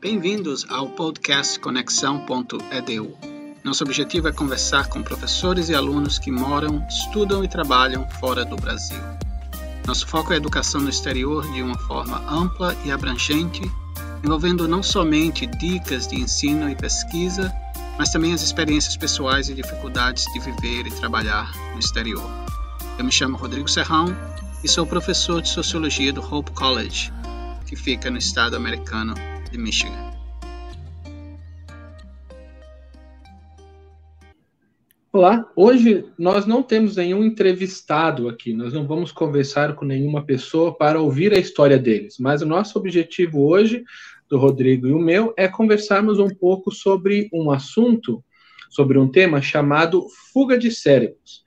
Bem-vindos ao podcast Conexão.edu. Nosso objetivo é conversar com professores e alunos que moram, estudam e trabalham fora do Brasil. Nosso foco é a educação no exterior de uma forma ampla e abrangente, envolvendo não somente dicas de ensino e pesquisa, mas também as experiências pessoais e dificuldades de viver e trabalhar no exterior. Eu me chamo Rodrigo Serrão e sou professor de Sociologia do Hope College, que fica no estado americano de Michigan. Olá, hoje nós não temos nenhum entrevistado aqui, nós não vamos conversar com nenhuma pessoa para ouvir a história deles, mas o nosso objetivo hoje, do Rodrigo e o meu, é conversarmos um pouco sobre um assunto, sobre um tema chamado fuga de cérebros,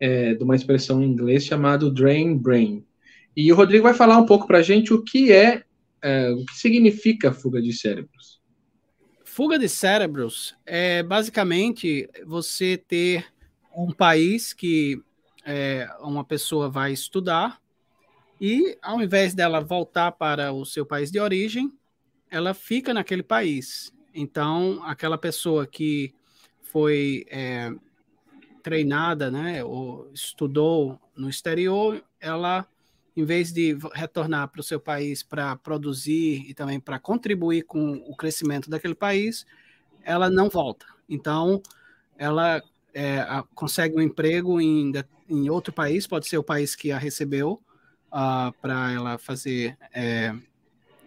é, de uma expressão em inglês chamado drain brain. E o Rodrigo vai falar um pouco para a gente o que é é, o que significa fuga de cérebros? Fuga de cérebros é basicamente você ter um país que é, uma pessoa vai estudar e, ao invés dela voltar para o seu país de origem, ela fica naquele país. Então, aquela pessoa que foi é, treinada, né, ou estudou no exterior, ela em vez de retornar para o seu país para produzir e também para contribuir com o crescimento daquele país, ela não volta. Então, ela é, a, consegue um emprego em, em outro país, pode ser o país que a recebeu uh, para ela fazer é,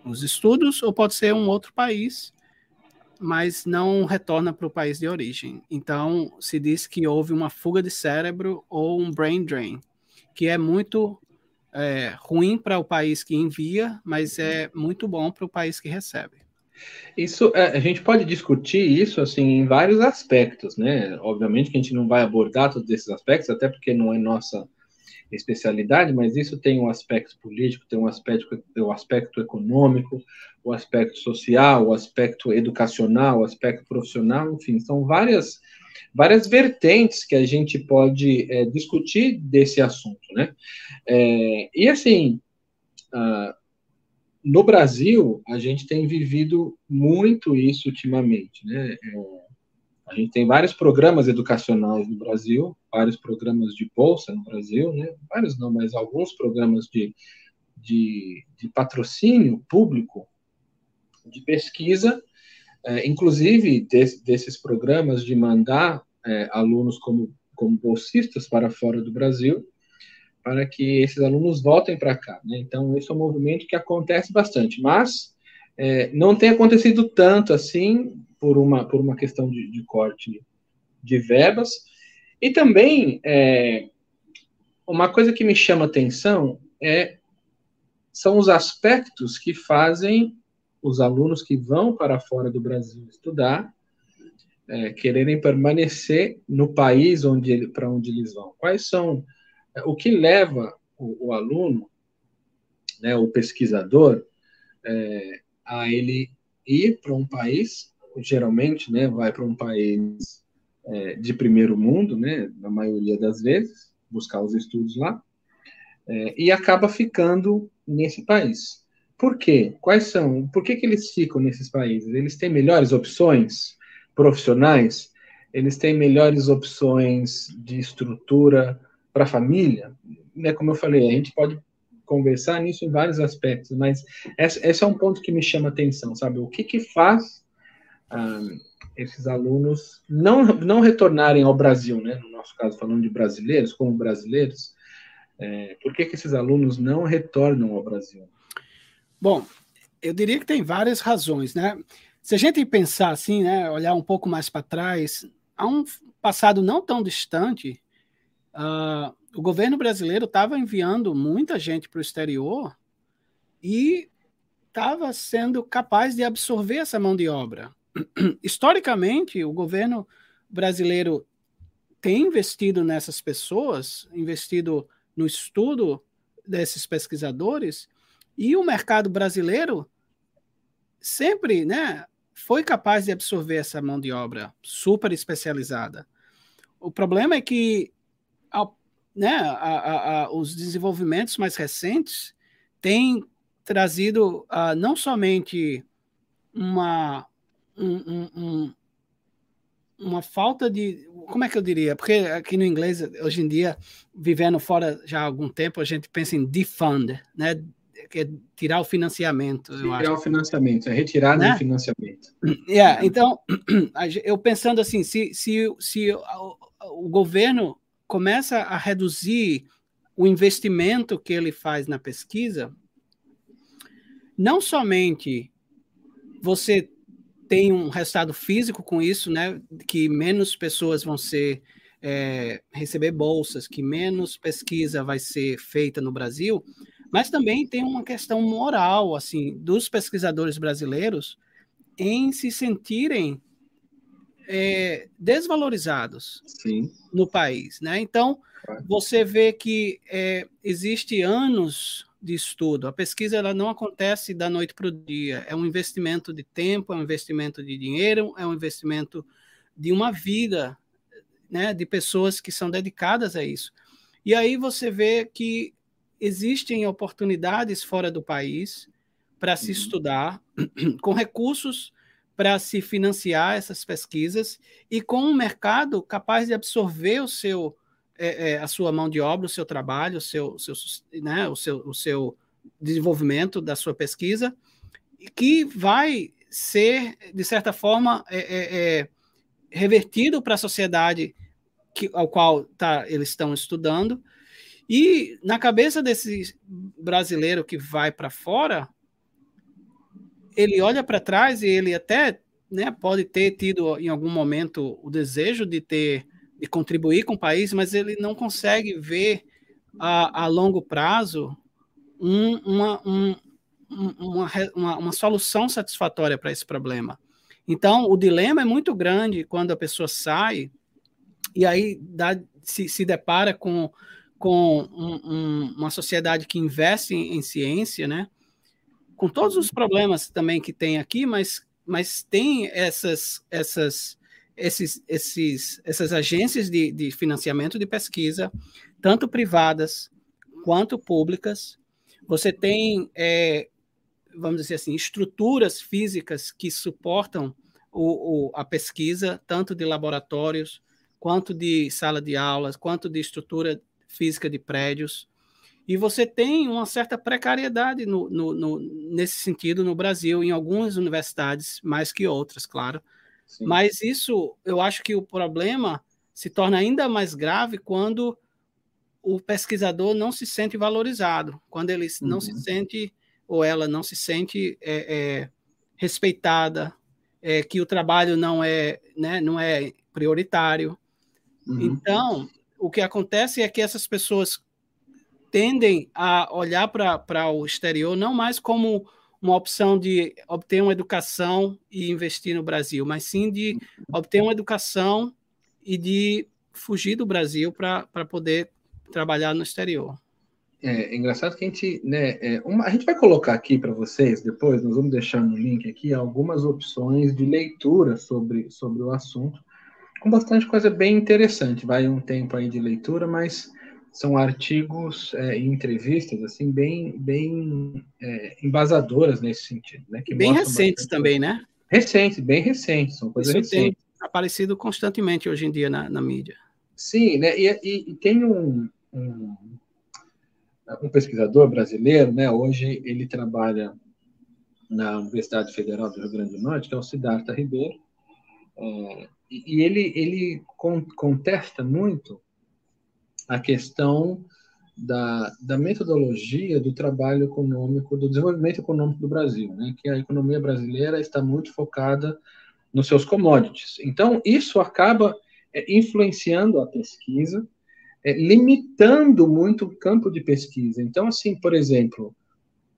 os estudos, ou pode ser um outro país, mas não retorna para o país de origem. Então, se diz que houve uma fuga de cérebro ou um brain drain, que é muito é, ruim para o país que envia, mas é muito bom para o país que recebe. Isso é, a gente pode discutir isso assim em vários aspectos, né? Obviamente que a gente não vai abordar todos esses aspectos, até porque não é nossa especialidade, mas isso tem um aspecto político, tem um aspecto, o um aspecto econômico, o um aspecto social, o um aspecto educacional, o aspecto profissional, enfim, são várias várias vertentes que a gente pode é, discutir desse assunto, né? É, e assim, uh, no Brasil, a gente tem vivido muito isso ultimamente, né? É, a gente tem vários programas educacionais no Brasil, vários programas de bolsa no Brasil, né? Vários não, mas alguns programas de, de, de patrocínio público de pesquisa é, inclusive des, desses programas de mandar é, alunos como, como bolsistas para fora do Brasil, para que esses alunos voltem para cá. Né? Então, esse é um movimento que acontece bastante, mas é, não tem acontecido tanto assim por uma, por uma questão de, de corte de verbas. E também, é, uma coisa que me chama atenção é, são os aspectos que fazem os alunos que vão para fora do Brasil estudar é, quererem permanecer no país onde para onde eles vão. Quais são é, o que leva o, o aluno, né, o pesquisador, é, a ele ir para um país, geralmente, né, vai para um país é, de primeiro mundo, né, na maioria das vezes, buscar os estudos lá, é, e acaba ficando nesse país. Por quê? Quais são? Por que, que eles ficam nesses países? Eles têm melhores opções profissionais? Eles têm melhores opções de estrutura para a família? Né, como eu falei, a gente pode conversar nisso em vários aspectos, mas esse é um ponto que me chama atenção, sabe? O que, que faz ah, esses alunos não, não retornarem ao Brasil, né? No nosso caso, falando de brasileiros, como brasileiros, é, por que, que esses alunos não retornam ao Brasil? Bom, eu diria que tem várias razões, né? Se a gente pensar assim, né, olhar um pouco mais para trás, há um passado não tão distante, uh, o governo brasileiro estava enviando muita gente para o exterior e estava sendo capaz de absorver essa mão de obra. Historicamente, o governo brasileiro tem investido nessas pessoas, investido no estudo desses pesquisadores, e o mercado brasileiro sempre né, foi capaz de absorver essa mão de obra super especializada. O problema é que né, a, a, a, os desenvolvimentos mais recentes têm trazido uh, não somente uma, um, um, uma falta de. Como é que eu diria? Porque aqui no inglês, hoje em dia, vivendo fora já há algum tempo, a gente pensa em defund, né? Que é tirar o financiamento. Tirar o financiamento, é retirada né? do financiamento. Yeah, então, eu pensando assim, se, se, se o, o governo começa a reduzir o investimento que ele faz na pesquisa, não somente você tem um resultado físico com isso, né? Que menos pessoas vão ser é, receber bolsas, que menos pesquisa vai ser feita no Brasil, mas também tem uma questão moral, assim, dos pesquisadores brasileiros em se sentirem é, desvalorizados Sim. no país, né? Então você vê que é, existe anos de estudo. A pesquisa ela não acontece da noite para o dia. É um investimento de tempo, é um investimento de dinheiro, é um investimento de uma vida, né, de pessoas que são dedicadas a isso. E aí você vê que existem oportunidades fora do país para se uhum. estudar, com recursos para se financiar essas pesquisas e com um mercado capaz de absorver o seu é, é, a sua mão de obra, o seu trabalho, o seu, seu, né, o seu, o seu desenvolvimento da sua pesquisa, que vai ser, de certa forma, é, é, é revertido para a sociedade que, ao qual tá, eles estão estudando. E na cabeça desse brasileiro que vai para fora, ele olha para trás e ele até né, pode ter tido em algum momento o desejo de ter de contribuir com o país, mas ele não consegue ver a, a longo prazo um, uma, um, uma, uma, uma solução satisfatória para esse problema. Então, o dilema é muito grande quando a pessoa sai e aí dá, se, se depara com, com um, um, uma sociedade que investe em, em, ciência, né? com todos os problemas também que tem aqui, mas, mas tem essas, essas esses, esses, essas agências de, de financiamento de pesquisa, tanto privadas quanto públicas. Você tem, é, vamos dizer assim, estruturas físicas que suportam o, o, a pesquisa, tanto de laboratórios, quanto de sala de aulas, quanto de estrutura física de prédios. E você tem uma certa precariedade no, no, no, nesse sentido no Brasil, em algumas universidades, mais que outras, claro. Sim. Mas isso, eu acho que o problema se torna ainda mais grave quando o pesquisador não se sente valorizado, quando ele uhum. não se uhum. sente ou ela não se sente é, é, respeitada, é, que o trabalho não é, né, não é prioritário. Uhum. Então, o que acontece é que essas pessoas tendem a olhar para o exterior não mais como uma opção de obter uma educação e investir no Brasil, mas sim de obter uma educação e de fugir do Brasil para poder trabalhar no exterior. É, é, engraçado que a gente, né, é, uma, a gente vai colocar aqui para vocês depois, nós vamos deixar no link aqui algumas opções de leitura sobre, sobre o assunto, com bastante coisa bem interessante. Vai um tempo aí de leitura, mas são artigos é, e entrevistas assim bem bem é, embasadoras nesse sentido, né? Que bem recentes também, né? Recentes, bem recentes, são coisas Isso recentes. Tem aparecido constantemente hoje em dia na, na mídia. Sim, né? E, e, e tem um, um, um, pesquisador brasileiro, né? Hoje ele trabalha na Universidade Federal do Rio Grande do Norte, que é o Siddhartha Ribeiro, é, e, ele ele contesta muito a questão da, da, metodologia do trabalho econômico, do desenvolvimento econômico do Brasil, né? que a economia brasileira está muito focada nos seus commodities. Então, isso acaba é, influenciando a pesquisa, é, limitando muito o campo de pesquisa. Então, assim, por exemplo,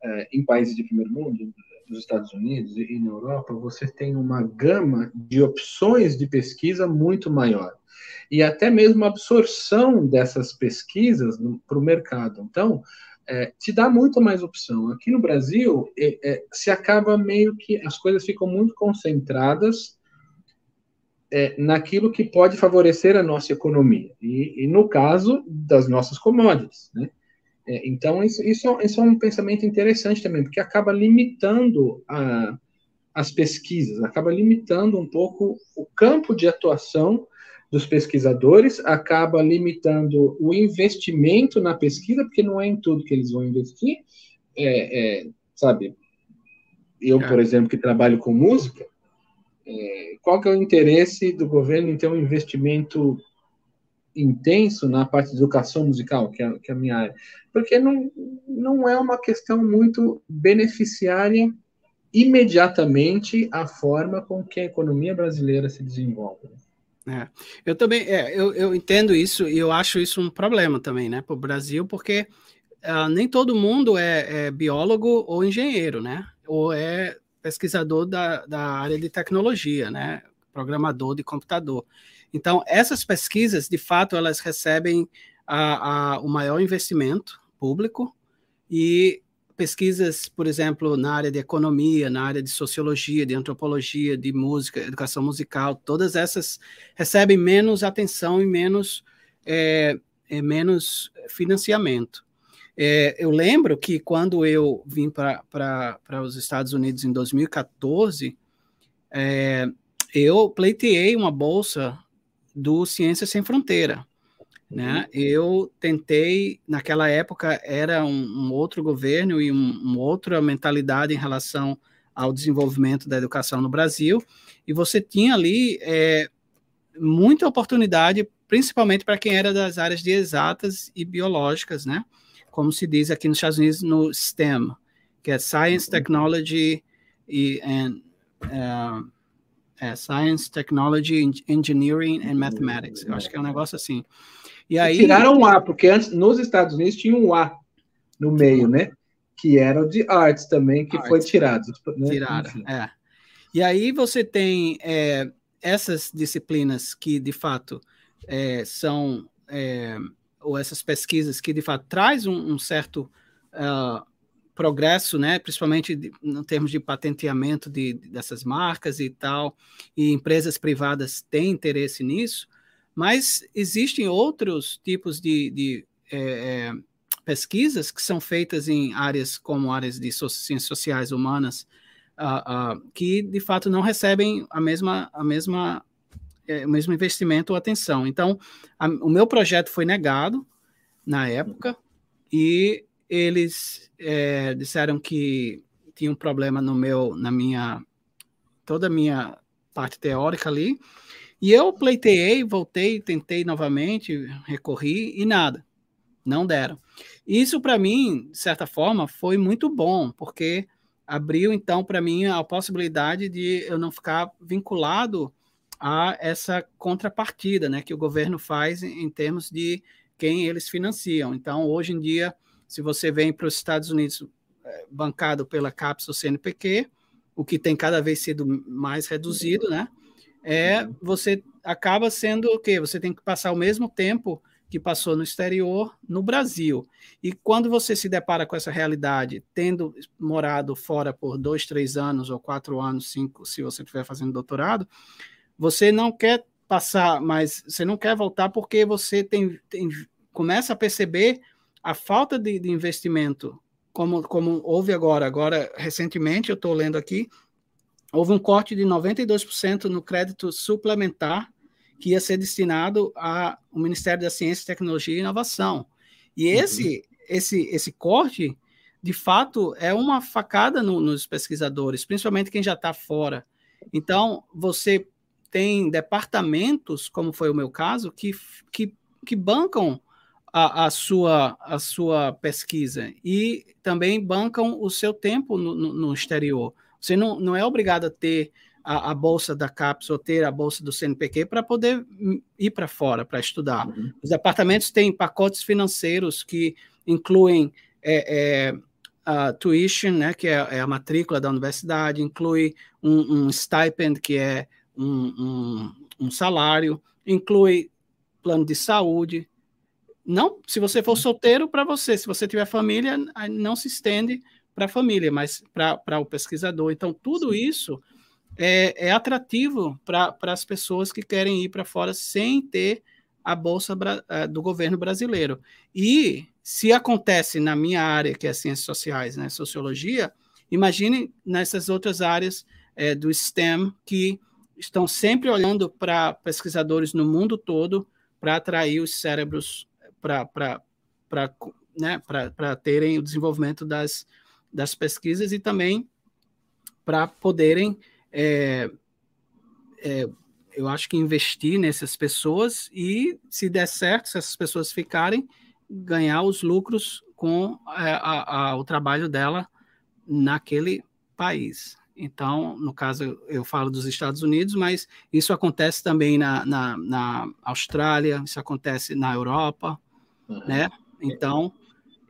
é, em países de primeiro mundo, nos Estados Unidos e na Europa, você tem uma gama de opções de pesquisa muito maior e até mesmo a absorção dessas pesquisas para o mercado. Então, é, te dá muito mais opção. Aqui no Brasil, é, é, se acaba meio que as coisas ficam muito concentradas é, naquilo que pode favorecer a nossa economia, e, e no caso das nossas commodities. Né? É, então, isso, isso, isso, é um pensamento interessante também, porque acaba limitando a, as pesquisas, acaba limitando um pouco o campo de atuação dos pesquisadores, acaba limitando o investimento na pesquisa, porque não é em tudo que eles vão investir. É, é, sabe, eu, por exemplo, que trabalho com música, é, qual que é o interesse do governo em ter um investimento intenso na parte de educação musical, que é, que é a minha área? Porque não, não é uma questão muito beneficiária imediatamente a forma com que a economia brasileira se desenvolve. É, eu também, é, eu, eu entendo isso e eu acho isso um problema também, né, para o Brasil, porque uh, nem todo mundo é, é, biólogo ou engenheiro, né, ou é pesquisador da, da área de tecnologia, né, programador de computador. Então, essas pesquisas, de fato, elas recebem a, a, o maior investimento público e pesquisas, por exemplo, na área de economia, na área de sociologia, de antropologia, de música, educação musical, todas essas recebem menos atenção e menos, é, é, menos financiamento. É, eu lembro que quando eu vim para os Estados Unidos em 2014, é, eu pleiteei uma bolsa do Ciência Sem Fronteira. Né? Uhum. Eu tentei, naquela época era um, um outro governo e um, uma outra mentalidade em relação ao desenvolvimento da educação no Brasil, e você tinha ali é, muita oportunidade, principalmente para quem era das áreas de exatas e biológicas, né? Como se diz aqui nos Estados Unidos no STEM, que é Science, uhum. Technology e and, uh, é, Science, Technology, Engineering and Mathematics. Eu acho que é um negócio assim. E aí tiraram o A, porque antes nos Estados Unidos tinha um A no meio, né? Que era o de arts também, que arts. foi tirado. Né? Tiraram, é. E aí você tem é, essas disciplinas que, de fato, é, são, é, ou essas pesquisas que, de fato, traz um, um certo uh, progresso, né, principalmente de, em termos de patenteamento de, dessas marcas e tal, e empresas privadas têm interesse nisso, mas existem outros tipos de, de é, é, pesquisas que são feitas em áreas como áreas de ciências sociais humanas, uh, uh, que de fato não recebem a mesma, a mesma, é, o mesmo investimento ou atenção. Então, a, o meu projeto foi negado na época e eles é, disseram que tinha um problema no meu, na minha, toda a minha parte teórica ali, e eu pleiteei, voltei, tentei novamente, recorri e nada, não deram. Isso para mim, de certa forma, foi muito bom, porque abriu então para mim a possibilidade de eu não ficar vinculado a essa contrapartida, né, que o governo faz em termos de quem eles financiam. Então, hoje em dia, se você vem para os Estados Unidos é, bancado pela CAPES ou CNPq, o que tem cada vez sido mais reduzido, né? é você acaba sendo o quê? Você tem que passar o mesmo tempo que passou no exterior no Brasil. E quando você se depara com essa realidade, tendo morado fora por dois, três anos ou quatro anos, cinco, se você estiver fazendo doutorado, você não quer passar, mas você não quer voltar porque você tem, tem começa a perceber a falta de, de investimento, como, como houve agora. Agora, recentemente, eu estou lendo aqui, houve um corte de 92% no crédito suplementar que ia ser destinado ao Ministério da Ciência, Tecnologia e Inovação. E uhum. esse, uhum. esse, esse corte, de fato, é uma facada no, nos pesquisadores, principalmente quem já está fora. Então, você tem departamentos, como foi o meu caso, que, que, que bancam a, a, sua, a sua pesquisa e também bancam o seu tempo no, no, no exterior. Você não, não é obrigado a ter a, a bolsa da CAPES ou ter a bolsa do CNPq para poder ir para fora para estudar. Uhum. Os departamentos têm pacotes financeiros que incluem é, é, a tuition, né, que é, é, a matrícula da universidade, inclui um, um stipend, que é um, um, um, salário, inclui plano de saúde. Não, se você for solteiro, para você. Se você tiver família, não se estende para a família, mas para o pesquisador. Então, tudo Sim. isso é, é atrativo para as pessoas que querem ir para fora sem ter a bolsa eh, do governo brasileiro. E se acontece na minha área, que é ciências sociais, né, sociologia, imagine nessas outras áreas é, do STEM que estão sempre olhando para pesquisadores no mundo todo para atrair os cérebros para né, terem o desenvolvimento das, das pesquisas e também para poderem, é, é, eu acho que investir nessas pessoas e, se der certo, se essas pessoas ficarem, ganhar os lucros com é, a, a, o trabalho dela naquele país. Então, no caso, eu falo dos Estados Unidos, mas isso acontece também na, na, na Austrália, isso acontece na Europa, uhum. né? Então,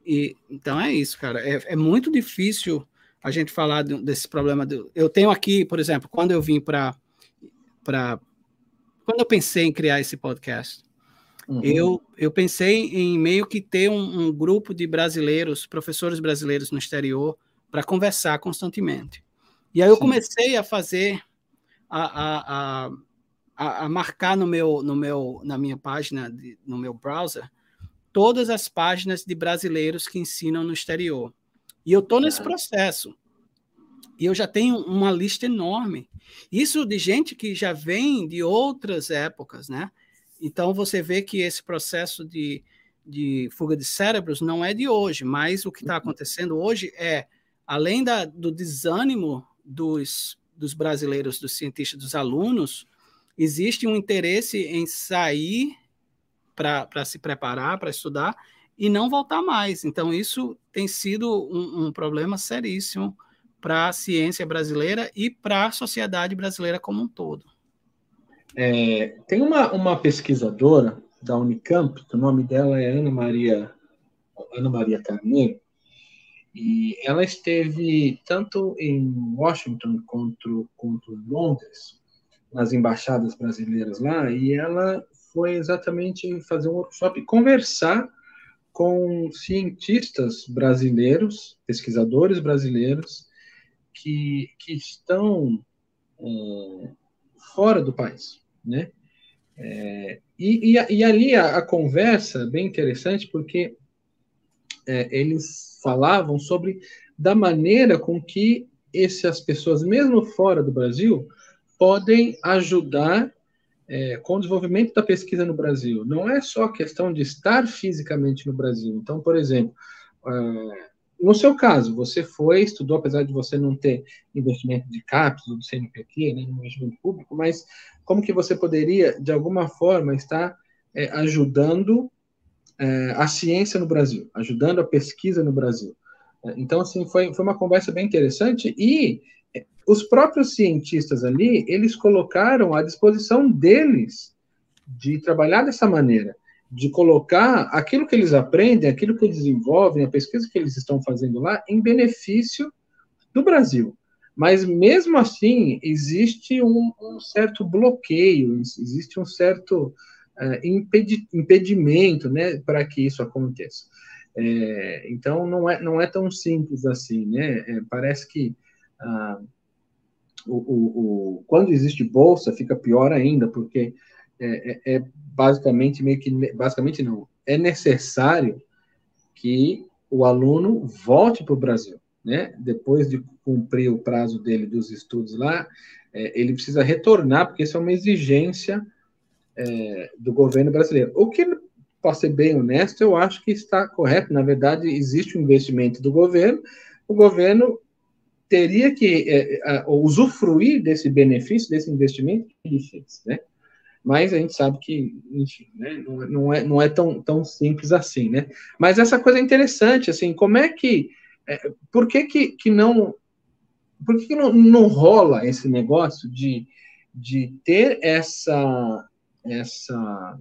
e, então é isso, cara. É, é muito difícil a gente falar de, desse problema. Do, eu tenho aqui, por exemplo, quando eu vim para. Quando eu pensei em criar esse podcast, uhum. eu, eu pensei em meio que ter um, um grupo de brasileiros, professores brasileiros no exterior, para conversar constantemente. E aí eu Sim. comecei a fazer, a, a, a, a, marcar no meu, no meu, na minha página, de, no meu browser, todas as páginas de brasileiros que ensinam no exterior. E eu estou nesse processo. E eu já tenho uma lista enorme. Isso de gente que já vem de outras épocas, né? Então você vê que esse processo de, de fuga de cérebros não é de hoje, mas o que está uhum. acontecendo hoje é, além da, do desânimo dos, dos brasileiros, dos cientistas, dos alunos, existe um interesse em sair para se preparar, para estudar e não voltar mais. Então, isso tem sido um, um problema seríssimo para a ciência brasileira e para a sociedade brasileira como um todo. É, tem uma, uma pesquisadora da Unicamp, o nome dela é Ana Maria Ana Maria Carneiro, e ela esteve tanto em Washington quanto, quanto em Londres, nas embaixadas brasileiras lá, e ela foi exatamente fazer um workshop, conversar com cientistas brasileiros, pesquisadores brasileiros, que, que estão é, fora do país, né? É, e, e, e, ali a, a, conversa bem interessante porque é, eles falavam sobre da maneira com que essas pessoas, mesmo fora do Brasil, podem ajudar é, com o desenvolvimento da pesquisa no Brasil. Não é só questão de estar fisicamente no Brasil. Então, por exemplo, é, no seu caso, você foi, estudou, apesar de você não ter investimento de CAPES ou do CNPq, né, investimento público, mas como que você poderia, de alguma forma, estar é, ajudando é, a ciência no Brasil, ajudando a pesquisa no Brasil. É, então, assim, foi, foi uma conversa bem interessante e os próprios cientistas ali, eles colocaram à disposição deles de trabalhar dessa maneira, de colocar aquilo que eles aprendem, aquilo que eles desenvolvem, a pesquisa que eles estão fazendo lá, em benefício do Brasil. Mas mesmo assim, existe um, um certo bloqueio, existe um certo uh, impedi impedimento né, para que isso aconteça. É, então, não é, não é tão simples assim. Né? É, parece que ah, o, o, quando existe bolsa, fica pior ainda, porque é, é, é basicamente meio que basicamente não é necessário que o aluno volte para o Brasil, né? Depois de cumprir o prazo dele dos estudos lá, é, ele precisa retornar porque isso é uma exigência é, do governo brasileiro. O que, para ser bem honesto, eu acho que está correto. Na verdade, existe um investimento do governo, o governo teria que é, usufruir desse benefício, desse investimento que ele fez, né? Mas a gente sabe que, enfim, né, não, não, é, não é tão, tão simples assim, né? Mas essa coisa é interessante, assim, como é que, é, por que que, que não, por que, que não, não rola esse negócio de, de ter essa, essa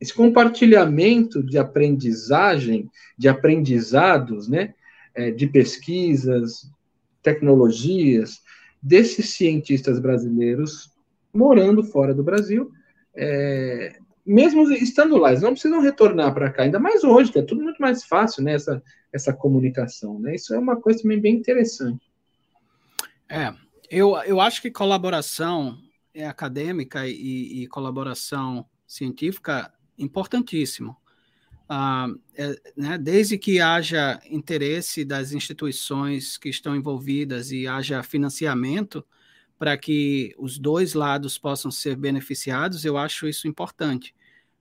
esse compartilhamento de aprendizagem, de aprendizados, né, é, de pesquisas, tecnologias desses cientistas brasileiros morando fora do Brasil, é, mesmo estando lá, eles não precisam retornar para cá, ainda mais hoje, que é tudo muito mais fácil, né, essa, essa comunicação, né, isso é uma coisa também bem interessante. É, eu, eu acho que colaboração é acadêmica e, e, colaboração científica importantíssimo. Ah, é, né, desde que haja interesse das instituições que estão envolvidas e haja financiamento para que os dois lados possam ser beneficiados, eu acho isso importante.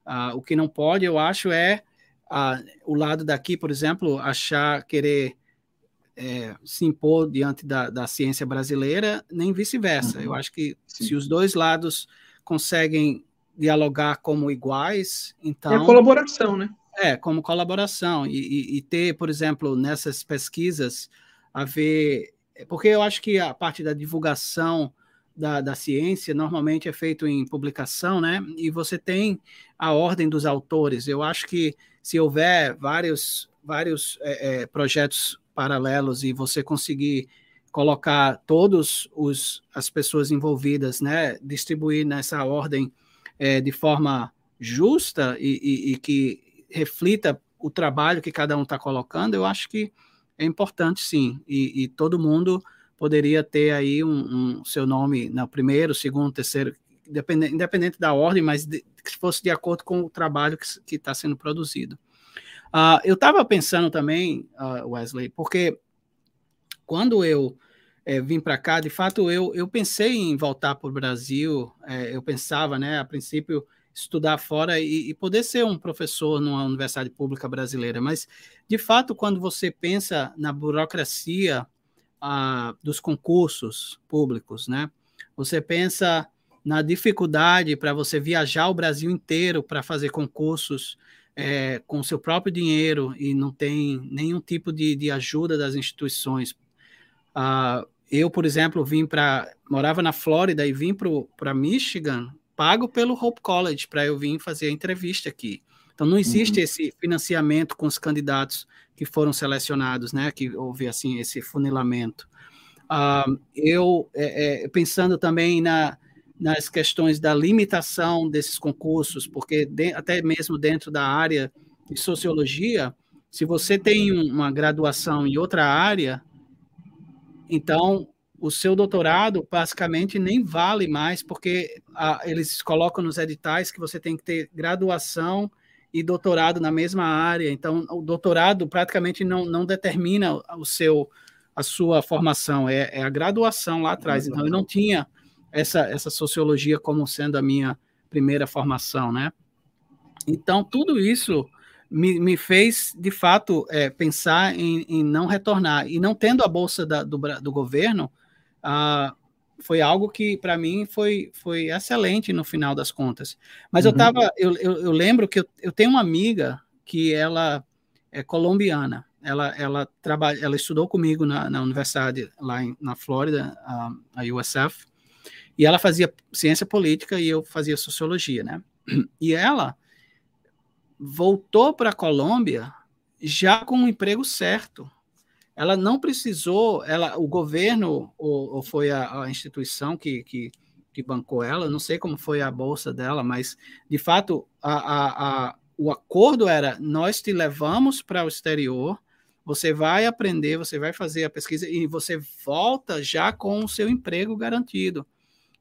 Ah, o que não pode, eu acho, é ah, o lado daqui, por exemplo, achar, querer é, se impor diante da, da, ciência brasileira, nem vice-versa. Uhum. Eu acho que Sim. se os dois lados conseguem dialogar como iguais, então. É a colaboração, né? É, como colaboração. E, e, e, ter, por exemplo, nessas pesquisas, haver. Porque eu acho que a parte da divulgação da, da ciência normalmente é feito em publicação, né? E você tem a ordem dos autores. Eu acho que se houver vários, vários é, é, projetos paralelos e você conseguir colocar todos os as pessoas envolvidas, né, distribuir nessa ordem é, de forma justa e, e, e, que reflita o trabalho que cada um está colocando, eu acho que é importante sim. E, e todo mundo poderia ter aí um, um, seu nome no primeiro, segundo, terceiro, independente, independente da ordem, mas de, que fosse de acordo com o trabalho que está sendo produzido. Uh, eu estava pensando também, uh, Wesley, porque quando eu é, vim para cá, de fato, eu, eu pensei em voltar para o Brasil, é, eu pensava, né, a princípio, estudar fora e, e, poder ser um professor numa universidade pública brasileira. Mas, de fato, quando você pensa na burocracia ah, dos concursos públicos, né? Você pensa na dificuldade para você viajar o Brasil inteiro para fazer concursos é, com seu próprio dinheiro e não tem nenhum tipo de, de ajuda das instituições. Ah, eu, por exemplo, vim para morava na Flórida e vim para Michigan pago pelo Hope College para eu vir fazer a entrevista aqui. Então não existe uhum. esse financiamento com os candidatos que foram selecionados, né? Que houve assim esse funilamento. Uh, eu é, é, pensando também na, nas questões da limitação desses concursos, porque de, até mesmo dentro da área de sociologia, se você tem uma graduação em outra área, então o seu doutorado basicamente nem vale mais, porque a, eles colocam nos editais que você tem que ter graduação e doutorado na mesma área. Então, o doutorado praticamente não, não determina o seu a sua formação, é, é a graduação lá atrás. Então, eu não tinha essa, essa sociologia como sendo a minha primeira formação, né? Então, tudo isso me, me fez, de fato, é, pensar em, em, não retornar. E não tendo a bolsa da, do, do governo, ah, foi algo que para mim foi, foi excelente no final das contas. Mas uhum. eu tava, eu, eu, eu, lembro que eu, eu tenho uma amiga que ela é colombiana. Ela, ela trabalha, ela estudou comigo na, na universidade lá em, na Flórida, a, a USF, e ela fazia ciência política e eu fazia sociologia, né? E ela voltou para a Colômbia já com um emprego certo ela não precisou, ela, o governo ou, ou foi a, a instituição que, que, que, bancou ela, não sei como foi a bolsa dela, mas de fato a, a, o acordo era: nós te levamos para o exterior, você vai aprender, você vai fazer a pesquisa e você volta já com o seu emprego garantido.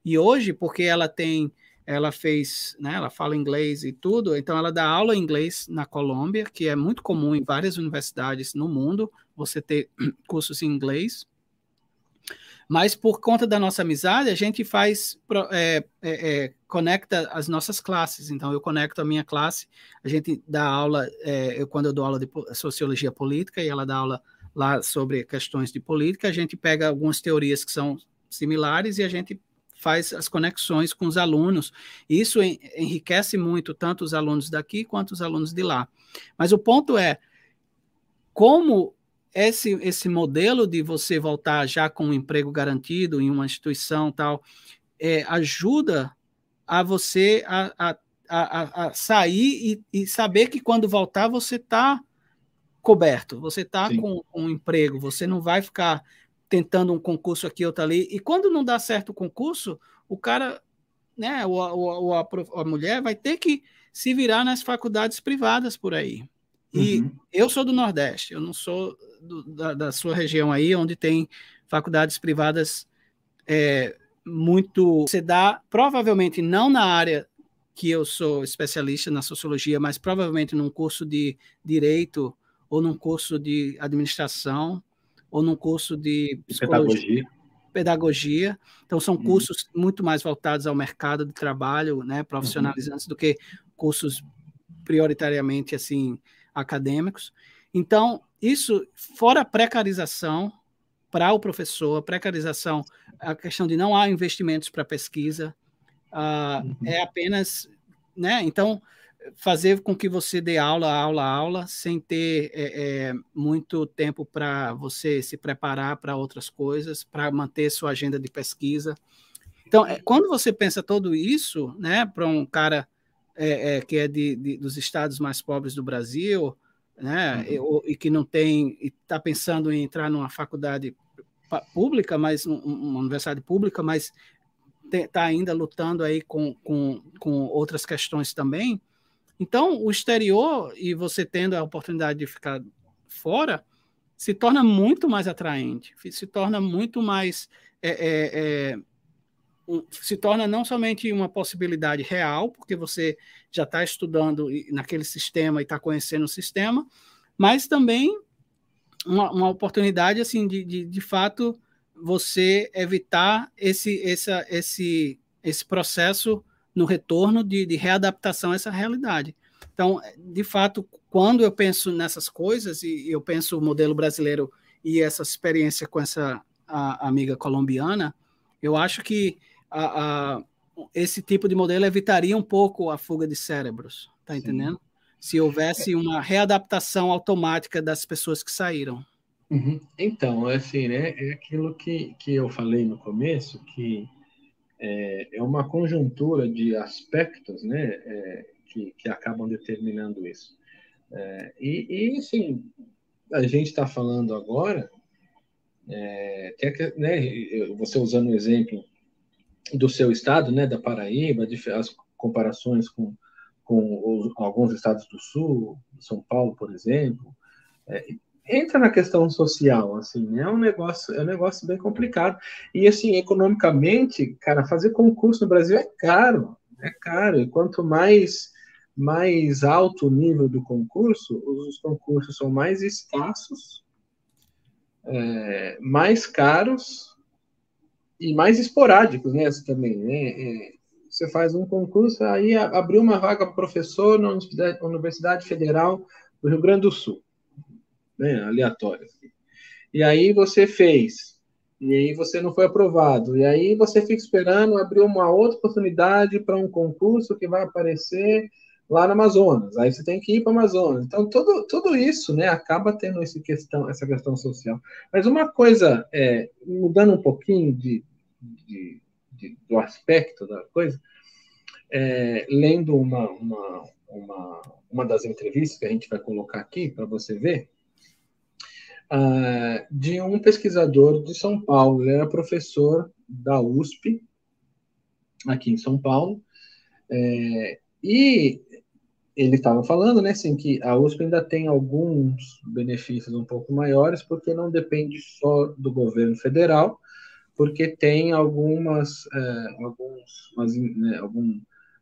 E hoje, porque ela tem ela fez, né, ela fala inglês e tudo, então ela dá aula em inglês na Colômbia, que é muito comum em várias universidades no mundo, você ter cursos em inglês. Mas por conta da nossa amizade, a gente faz, é, é, é, conecta as nossas classes. Então, eu conecto a minha classe, a gente dá aula, é, eu, quando eu dou aula de sociologia política, e ela dá aula lá sobre questões de política, a gente pega algumas teorias que são similares e a gente faz as conexões com os alunos. Isso enriquece muito tanto os alunos daqui quanto os alunos de lá. Mas o ponto é como esse, esse modelo de você voltar já com um emprego garantido em uma instituição tal é, ajuda a você a, a, a, a sair e, e, saber que quando voltar você está coberto, você está com, com um emprego, você não vai ficar tentando um concurso aqui, outro ali. E quando não dá certo o concurso, o cara, né, ou a, ou a, a mulher vai ter que se virar nas faculdades privadas por aí. E uhum. eu sou do Nordeste, eu não sou do, da, da, sua região aí, onde tem faculdades privadas é, muito. Você dá, provavelmente não na área que eu sou especialista na sociologia, mas provavelmente num curso de direito ou num curso de administração ou num curso de pedagogia. pedagogia. Então são uhum. cursos muito mais voltados ao mercado de trabalho, né, profissionalizantes uhum. do que cursos prioritariamente assim acadêmicos. Então, isso fora a precarização para o professor, a precarização, a questão de não há investimentos para pesquisa, uh, uhum. é apenas, né? Então, fazer com que você dê aula, aula, aula, sem ter é, é, muito tempo para você se preparar para outras coisas, para manter sua agenda de pesquisa. Então, é, quando você pensa tudo isso, né, para um cara é, é, que é de, de, dos estados mais pobres do Brasil, né, uhum. e, e, que não tem, está pensando em entrar numa faculdade pública, mas uma universidade pública, mas está ainda lutando aí com, com, com outras questões também. Então, o exterior e você tendo a oportunidade de ficar fora se torna muito mais atraente, se torna muito mais é, é, é, se torna não somente uma possibilidade real, porque você já está estudando naquele sistema e está conhecendo o sistema, mas também uma, uma oportunidade assim de, de, de fato você evitar esse, essa, esse, esse processo no retorno de, de readaptação a essa realidade. Então, de fato, quando eu penso nessas coisas, e eu penso o modelo brasileiro e essa experiência com essa amiga colombiana, eu acho que a, a, esse tipo de modelo evitaria um pouco a fuga de cérebros, tá entendendo? Sim. Se houvesse uma readaptação automática das pessoas que saíram. Uhum. Então, assim, né, é aquilo que, que eu falei no começo, que é, é uma conjuntura de aspectos, né, é, que, que acabam determinando isso. É, e, e, assim, a gente está falando agora, é, que, né, você usando o exemplo do seu estado, né, da Paraíba, as comparações com, com os, alguns estados do Sul, São Paulo, por exemplo, é, entra na questão social, assim, né? É um negócio, é um negócio bem complicado. E assim, economicamente, cara, fazer concurso no Brasil é caro, é caro. E quanto mais mais alto o nível do concurso, os concursos são mais escassos, é, mais caros e mais esporádicos, né? Também, né? É, você faz um concurso, aí abriu uma vaga para professor na Universidade Federal do Rio Grande do Sul né, aleatório. E aí você fez, e aí você não foi aprovado, e aí você fica esperando abrir uma outra oportunidade para um concurso que vai aparecer lá no Amazonas. Aí você tem que ir para o Amazonas. Então tudo, tudo isso, né, acaba tendo esse questão, essa questão social. Mas uma coisa, é, mudando um pouquinho de, de, de, do aspecto da coisa, é, lendo uma, uma, uma, uma das entrevistas que a gente vai colocar aqui para você ver, uh, de um pesquisador de São Paulo. Ele era professor da USP, aqui em São Paulo, é, e ele estava falando, né, assim, que a USP ainda tem alguns benefícios um pouco maiores, porque não depende só do governo federal, porque tem algumas, é, alguns, umas, né, algum,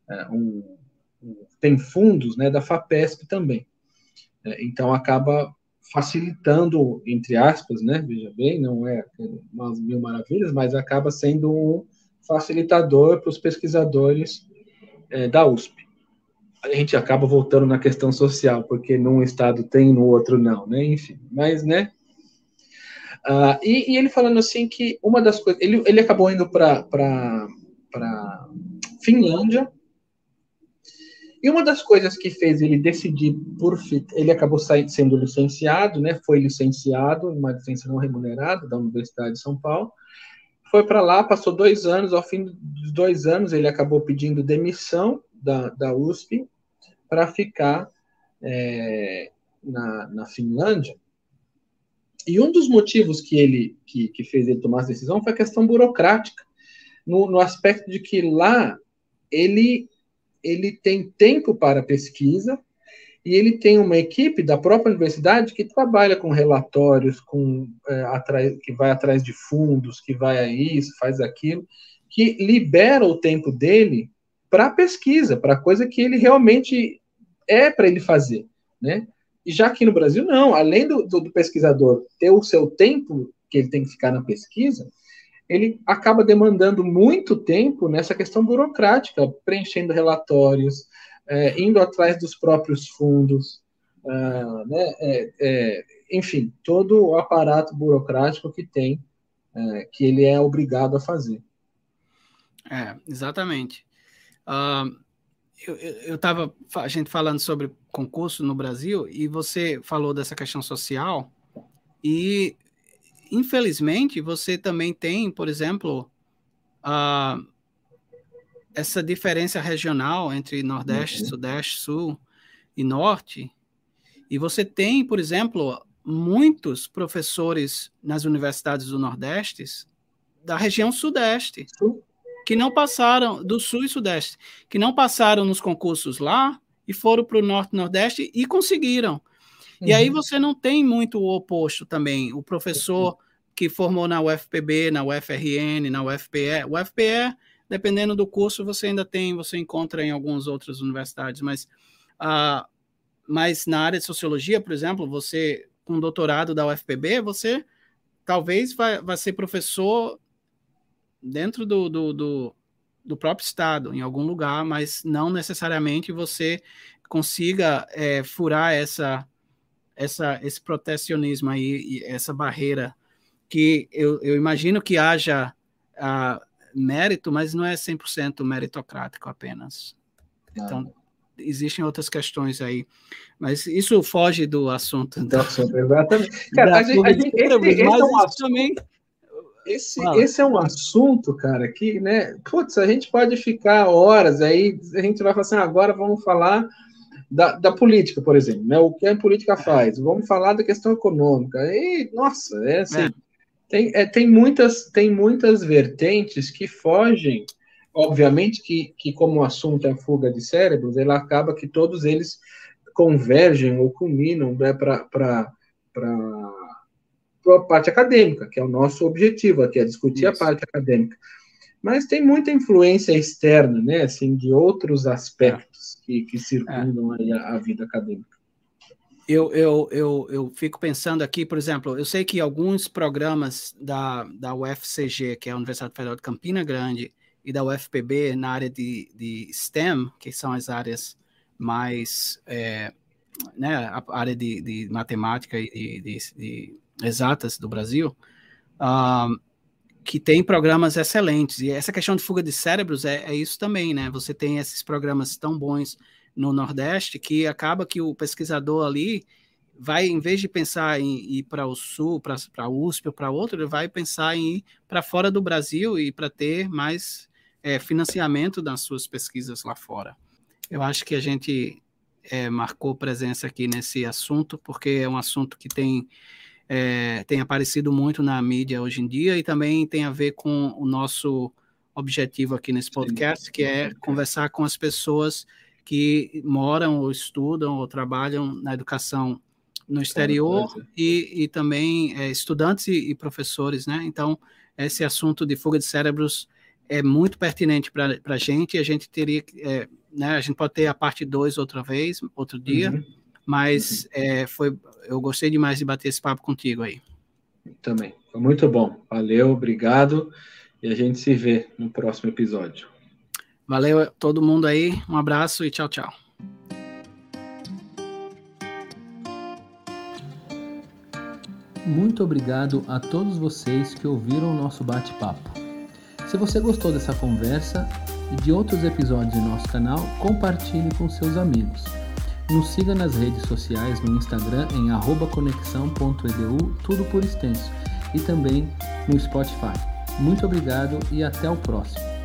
é, um, tem fundos, né, da Fapesp também. É, então acaba facilitando, entre aspas, né? Veja bem, não é umas mil maravilhas, mas acaba sendo um facilitador para os pesquisadores é, da USP. A gente acaba voltando na questão social, porque num estado tem, no outro não, né? Enfim, mas, né? Uh, e, e, ele falando assim que uma das coisas. Ele, ele acabou indo para Finlândia e uma das coisas que fez ele decidir por ele acabou sendo licenciado, né? Foi licenciado, uma licença não remunerada da Universidade de São Paulo. Foi para lá, passou dois anos. Ao fim dos dois anos, ele acabou pedindo demissão da, da USP para ficar é, na, na Finlândia. E um dos motivos que ele que, que fez ele tomar essa decisão foi a questão burocrática, no, no aspecto de que lá ele ele tem tempo para pesquisa e ele tem uma equipe da própria universidade que trabalha com relatórios, com é, atrás, que vai atrás de fundos, que vai a isso, faz aquilo, que libera o tempo dele para pesquisa, para coisa que ele realmente é para ele fazer, né? E já aqui no Brasil, não. Além do, do, do, pesquisador ter o seu tempo que ele tem que ficar na pesquisa, ele acaba demandando muito tempo nessa questão burocrática, preenchendo relatórios, é, indo atrás dos próprios fundos, uh, né? É, é, enfim, todo o aparato burocrático que tem, é, que ele é obrigado a fazer. É, exatamente. Uh, eu estava a gente falando sobre concurso no Brasil e você falou dessa questão social e infelizmente você também tem, por exemplo, uh, essa diferença regional entre Nordeste, uhum. Sudeste, Sul e Norte. E você tem, por exemplo, muitos professores nas universidades do Nordeste da região Sudeste. Sul que não passaram, do Sul e Sudeste, que não passaram nos concursos lá e foram para o Norte e Nordeste e conseguiram. Uhum. E aí uhum. você não tem muito o oposto também. O professor que formou na UFPB, na UFRN, na UFPE. O UFPE, dependendo do curso, você ainda tem, você encontra em algumas outras universidades, mas, uh, mas na área de sociologia, por exemplo, você, com doutorado da UFPB, você talvez vai, vai ser professor dentro do, do, do, do, próprio estado, em algum lugar, mas não necessariamente você consiga é, furar essa, essa, esse protecionismo aí, essa barreira que eu, eu imagino que haja uh, mérito, mas não é 100% meritocrático apenas. Então, existem outras questões aí. Mas isso foge do assunto. Do, assunto, exatamente. Cara, a gente, a gente, esse, esse é um assunto... também esse, esse é um assunto, cara, que, né, putz, a gente pode ficar horas aí, a gente vai falar assim, ah, agora vamos falar da, da política, por exemplo, né, o que a política faz, vamos falar da questão econômica, e, nossa, é assim, é. Tem, é, tem, muitas, tem muitas vertentes que fogem, obviamente que, que como o assunto é fuga de cérebros, ela acaba que todos eles convergem ou culminam né, para a parte acadêmica, que é o nosso objetivo aqui, é discutir Isso. a parte acadêmica. Mas tem muita influência externa, né, assim, de outros aspectos que, que circundam é. a, a vida acadêmica. Eu, eu, eu, eu fico pensando aqui, por exemplo, eu sei que alguns programas da, da UFCG, que é a Universidade Federal de Campina Grande, e da UFPB na área de, de STEM, que são as áreas mais, é, né, a área de, de matemática e de, de, exatas do Brasil, uh, que tem programas excelentes. E essa questão de fuga de cérebros é, é, isso também, né? Você tem esses programas tão bons no Nordeste que acaba que o pesquisador ali vai, em vez de pensar em ir para o Sul, para a USP ou para outro, ele vai pensar em ir para fora do Brasil e para ter mais é, financiamento das suas pesquisas lá fora. Eu acho que a gente é, marcou presença aqui nesse assunto, porque é um assunto que tem é, tem aparecido muito na mídia hoje em dia e também tem a ver com o nosso objetivo aqui nesse podcast, que é conversar com as pessoas que moram ou estudam ou trabalham na educação no exterior e, e também é, estudantes e, e, professores, né? Então, esse assunto de fuga de cérebros é muito pertinente para a gente e a gente teria, é, né? A gente pode ter a parte 2 outra vez, outro dia, uhum. Mas uhum. é, foi, eu gostei demais de bater esse papo contigo aí. Também. Foi muito bom. Valeu, obrigado. E a gente se vê no próximo episódio. Valeu todo mundo aí. Um abraço e tchau, tchau. Muito obrigado a todos vocês que ouviram o nosso bate-papo. Se você gostou dessa conversa e de outros episódios em nosso canal, compartilhe com seus amigos. Nos siga nas redes sociais, no Instagram em conexão.edu, tudo por extenso, e também no Spotify. Muito obrigado e até o próximo.